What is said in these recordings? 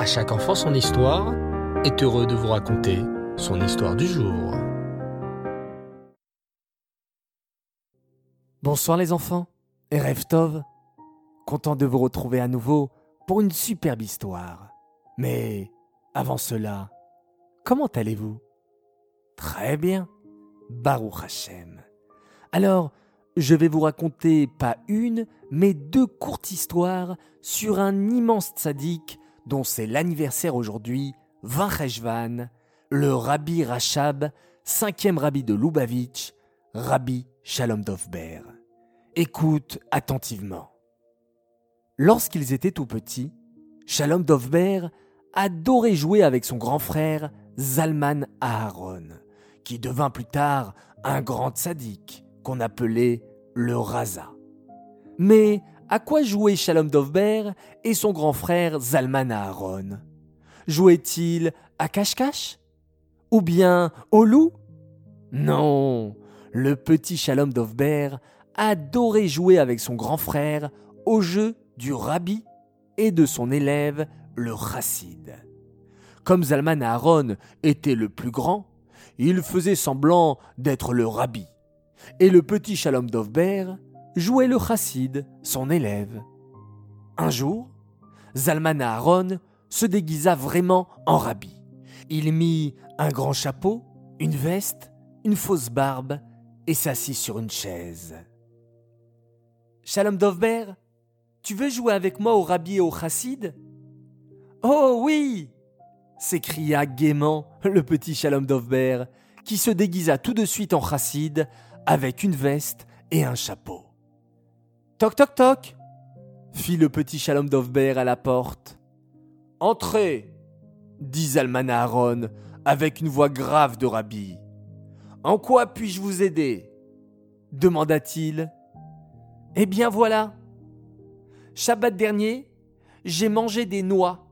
À chaque enfant son histoire est heureux de vous raconter son histoire du jour. Bonsoir les enfants, et Tov. Content de vous retrouver à nouveau pour une superbe histoire. Mais avant cela, comment allez-vous? Très bien, Baruch Hashem. Alors, je vais vous raconter pas une, mais deux courtes histoires sur un immense tzaddik dont c'est l'anniversaire aujourd'hui, Vincheshvan, le Rabbi Rachab, cinquième rabbi de Lubavitch, Rabbi Shalom Dovber. Écoute attentivement. Lorsqu'ils étaient tout petits, Shalom Dovber adorait jouer avec son grand frère Zalman Aharon, qui devint plus tard un grand tzaddik qu'on appelait le Raza. Mais à quoi jouait Shalom Dovber et son grand frère Zalman Aharon Jouaient-ils à cache-cache Ou bien au loup? Non, le petit Shalom Dovber adorait jouer avec son grand frère au jeu du rabbi et de son élève le chassid. Comme Zalman Aharon était le plus grand, il faisait semblant d'être le rabbi. Et le petit Shalom Dovber jouait le chassid, son élève. Un jour, Zalman Aaron se déguisa vraiment en rabbi. Il mit un grand chapeau, une veste, une fausse barbe et s'assit sur une chaise. Shalom Dovber, tu veux jouer avec moi au rabbi et au chassid? Oh oui s'écria gaiement le petit Shalom Dovber, qui se déguisa tout de suite en chassid avec une veste et un chapeau. Toc toc toc fit le petit Shalom Dovber à la porte. Entrez dit Zalman Aaron avec une voix grave de rabbi. En quoi puis-je vous aider? demanda-t-il. Eh bien voilà. Shabbat dernier, j'ai mangé des noix,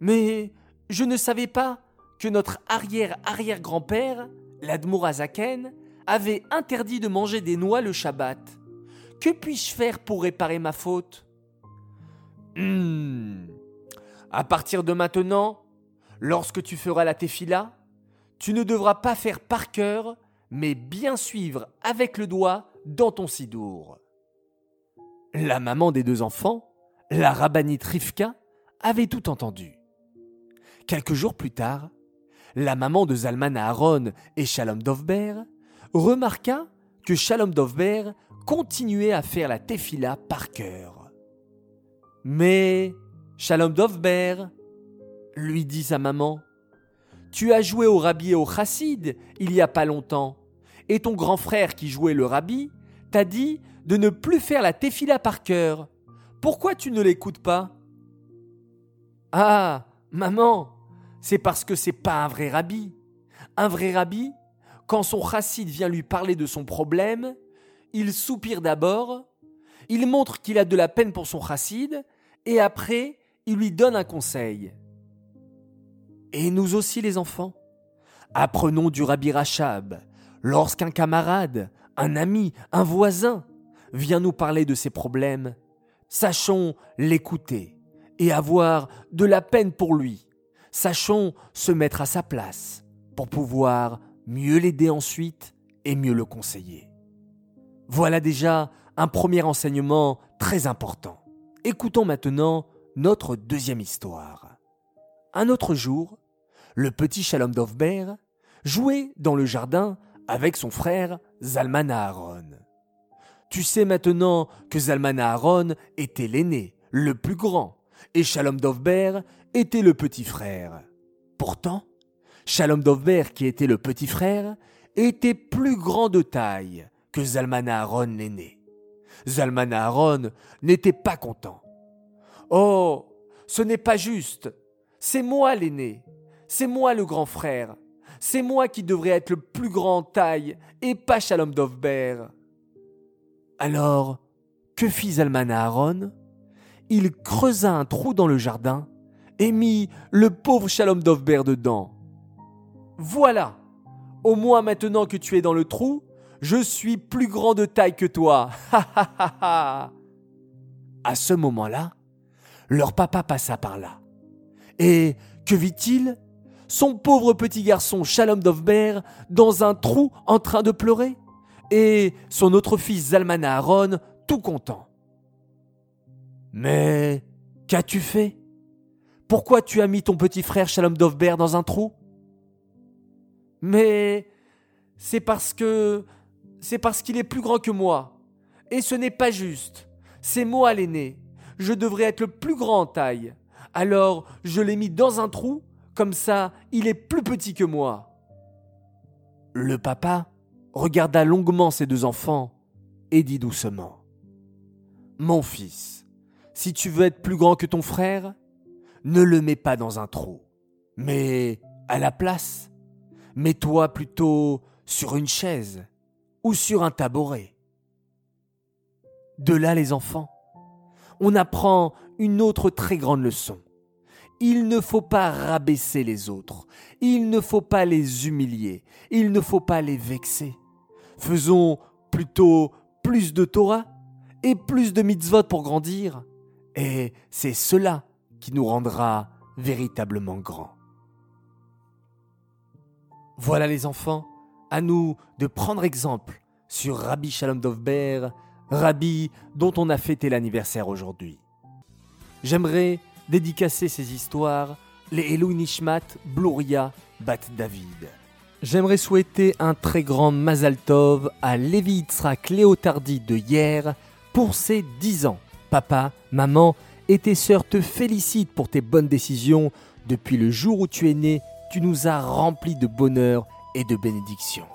mais je ne savais pas que notre arrière-arrière-grand-père, l'Admorazaken, avait interdit de manger des noix le Shabbat. Que puis-je faire pour réparer ma faute? Hmm. À partir de maintenant, lorsque tu feras la tefila, tu ne devras pas faire par cœur, mais bien suivre avec le doigt dans ton sidour. La maman des deux enfants, la rabbinite Rivka, avait tout entendu. Quelques jours plus tard, la maman de Zalman Aaron et Shalom Dovber remarqua que Shalom Dovber continuait à faire la tefila par cœur. Mais, Shalom Dovber, lui dit sa maman, tu as joué au rabbi et au chassid il y a pas longtemps, et ton grand frère qui jouait le rabbi t'a dit de ne plus faire la tefila par cœur. Pourquoi tu ne l'écoutes pas? Ah, maman, c'est parce que c'est pas un vrai rabbi. Un vrai rabbi, quand son chassid vient lui parler de son problème, il soupire d'abord, il montre qu'il a de la peine pour son chassid, et après, il lui donne un conseil. Et nous aussi les enfants, apprenons du Rabbi Rachab, lorsqu'un camarade, un ami, un voisin vient nous parler de ses problèmes, sachons l'écouter et avoir de la peine pour lui. Sachons se mettre à sa place pour pouvoir mieux l'aider ensuite et mieux le conseiller. Voilà déjà un premier enseignement très important. Écoutons maintenant notre deuxième histoire. Un autre jour, le petit Shalom Dovber jouait dans le jardin avec son frère Zalman Aaron. Tu sais maintenant que Zalman Aaron était l'aîné, le plus grand, et Shalom Dovber était le petit frère. Pourtant, Shalom Dovber, qui était le petit frère, était plus grand de taille que Zalman Aaron l'aîné. Zalman Aaron n'était pas content. Oh, ce n'est pas juste. C'est moi l'aîné. C'est moi le grand frère. C'est moi qui devrais être le plus grand taille et pas Shalom Dovber. Alors, que fit Zalman Aaron? Il creusa un trou dans le jardin et mit le pauvre Shalom Dovber dedans. Voilà. Au moins maintenant que tu es dans le trou, je suis plus grand de taille que toi. À ce moment-là, leur papa passa par là. Et que vit-il? Son pauvre petit garçon Shalom Dovber dans un trou en train de pleurer? Et son autre fils Zalmana Aaron tout content. Mais qu'as-tu fait? Pourquoi tu as mis ton petit frère Shalom Dovber dans un trou? Mais c'est parce que c'est parce qu'il est plus grand que moi. Et ce n'est pas juste. C'est moi l'aîné. Je devrais être le plus grand en taille. Alors je l'ai mis dans un trou, comme ça il est plus petit que moi. Le papa regarda longuement ses deux enfants et dit doucement Mon fils, si tu veux être plus grand que ton frère, ne le mets pas dans un trou, mais à la place, mets-toi plutôt sur une chaise ou sur un tabouret. De là, les enfants, on apprend une autre très grande leçon. Il ne faut pas rabaisser les autres, il ne faut pas les humilier, il ne faut pas les vexer. Faisons plutôt plus de Torah et plus de mitzvot pour grandir, et c'est cela qui nous rendra véritablement grands. Voilà les enfants, à nous de prendre exemple sur Rabbi Shalom Dovber, Rabbi dont on a fêté l'anniversaire aujourd'hui. J'aimerais dédicacer ces histoires les Elou Nishmat Bluria Bat David. J'aimerais souhaiter un très grand Mazal Tov à Lévi Yitzhak Léotardi de hier pour ses 10 ans. Papa, maman et tes sœurs te félicitent pour tes bonnes décisions. Depuis le jour où tu es né, tu nous as remplis de bonheur et de bénédictions.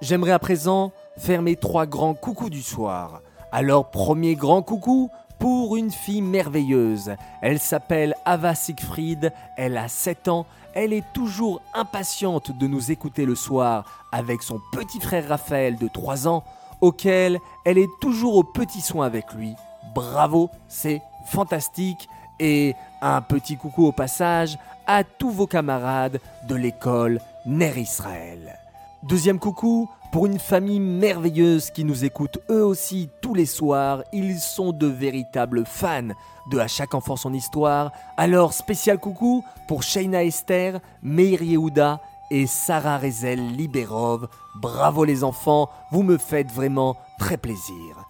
J'aimerais à présent faire mes trois grands coucous du soir. Alors premier grand coucou pour une fille merveilleuse. Elle s'appelle Ava Siegfried, elle a 7 ans, elle est toujours impatiente de nous écouter le soir avec son petit frère Raphaël de 3 ans, auquel elle est toujours au petit soin avec lui. Bravo, c'est fantastique. Et un petit coucou au passage à tous vos camarades de l'école Ner Israël. Deuxième coucou pour une famille merveilleuse qui nous écoute eux aussi tous les soirs. Ils sont de véritables fans de À chaque enfant son histoire. Alors spécial coucou pour Shaina Esther, Meir Yehuda et Sarah Rezel Liberov. Bravo les enfants, vous me faites vraiment très plaisir.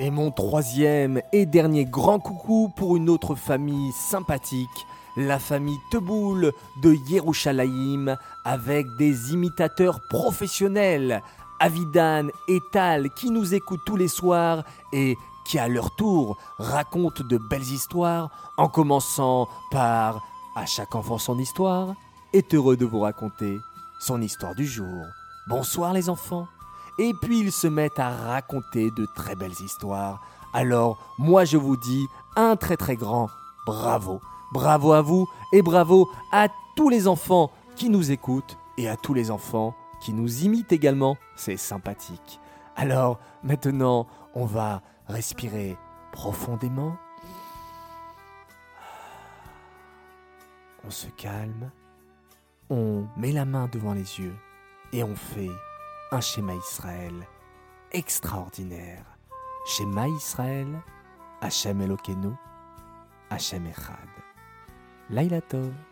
Et mon troisième et dernier grand coucou pour une autre famille sympathique la famille Teboul de Yerushalayim avec des imitateurs professionnels, Avidan et Tal qui nous écoutent tous les soirs et qui à leur tour racontent de belles histoires en commençant par À chaque enfant son histoire est heureux de vous raconter son histoire du jour. Bonsoir les enfants. Et puis ils se mettent à raconter de très belles histoires. Alors moi je vous dis un très très grand bravo. Bravo à vous et bravo à tous les enfants qui nous écoutent et à tous les enfants qui nous imitent également. C'est sympathique. Alors maintenant, on va respirer profondément. On se calme. On met la main devant les yeux et on fait un schéma Israël extraordinaire. Schéma Israël, Hachem Elokeinu, Hachem Echad. Laila Tov.